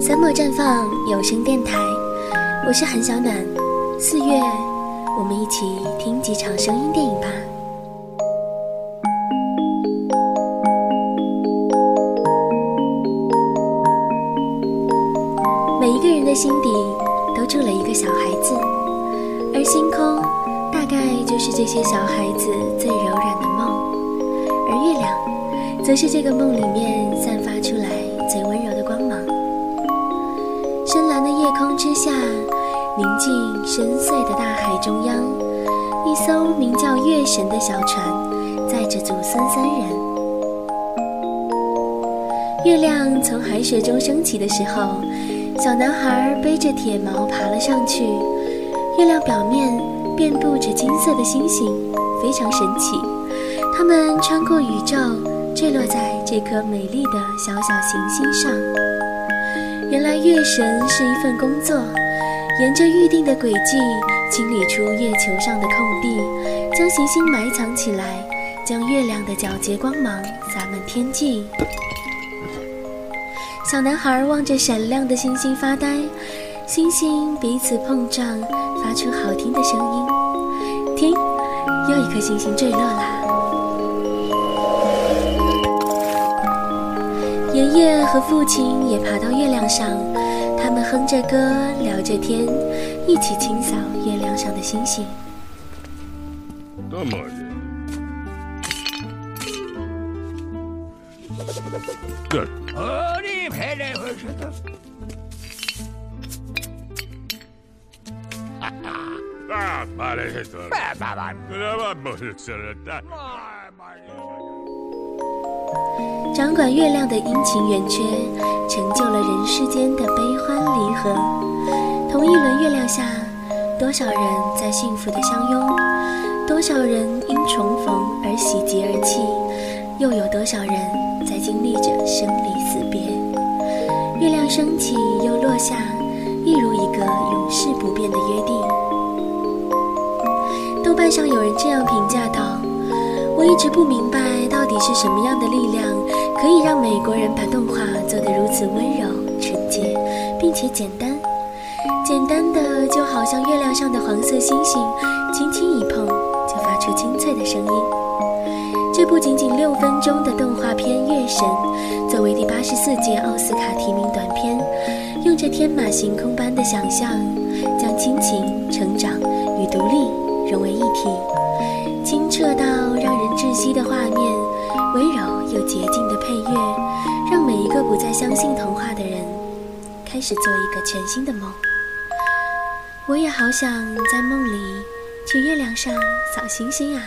周末绽放有声电台，我是韩小暖。四月，我们一起听几场声音电影吧。每一个人的心底都住了一个小孩子，而星空大概就是这些小孩子最柔软的梦，而月亮则是这个梦里面散发宁静深邃的大海中央，一艘名叫“月神”的小船载着祖孙三人。月亮从海水中升起的时候。小男孩背着铁锚爬了上去，月亮表面遍布着金色的星星，非常神奇。它们穿过宇宙，坠落在这颗美丽的小小行星上。原来月神是一份工作，沿着预定的轨迹清理出月球上的空地，将行星埋藏起来，将月亮的皎洁光芒洒满天际。小男孩望着闪亮的星星发呆，星星彼此碰撞，发出好听的声音。听，又一颗星星坠落啦！爷爷和父亲也爬到月亮上，他们哼着歌，聊着天，一起清扫月亮上的星星。掌管月亮的阴晴圆缺，成就了人世间的悲欢离合。同一轮月亮下，多少人在幸福的相拥，多少人因重逢而喜极而泣，又有多少人在经历着生离死别？月亮升起又落下，一如一个永世不变的约定。豆瓣上有人这样评价道：“我一直不明白，到底是什么样的力量，可以让美国人把动画做得如此温柔、纯洁，并且简单，简单的就好像月亮上的黄色星星，轻轻一碰就发出清脆的声音。”这部仅仅六分钟的动画片《月神》，作为第八十四届奥斯卡提名短片，用着天马行空般的想象，将亲情、成长与独立。洁净的配乐，让每一个不再相信童话的人，开始做一个全新的梦。我也好想在梦里去月亮上扫星星啊！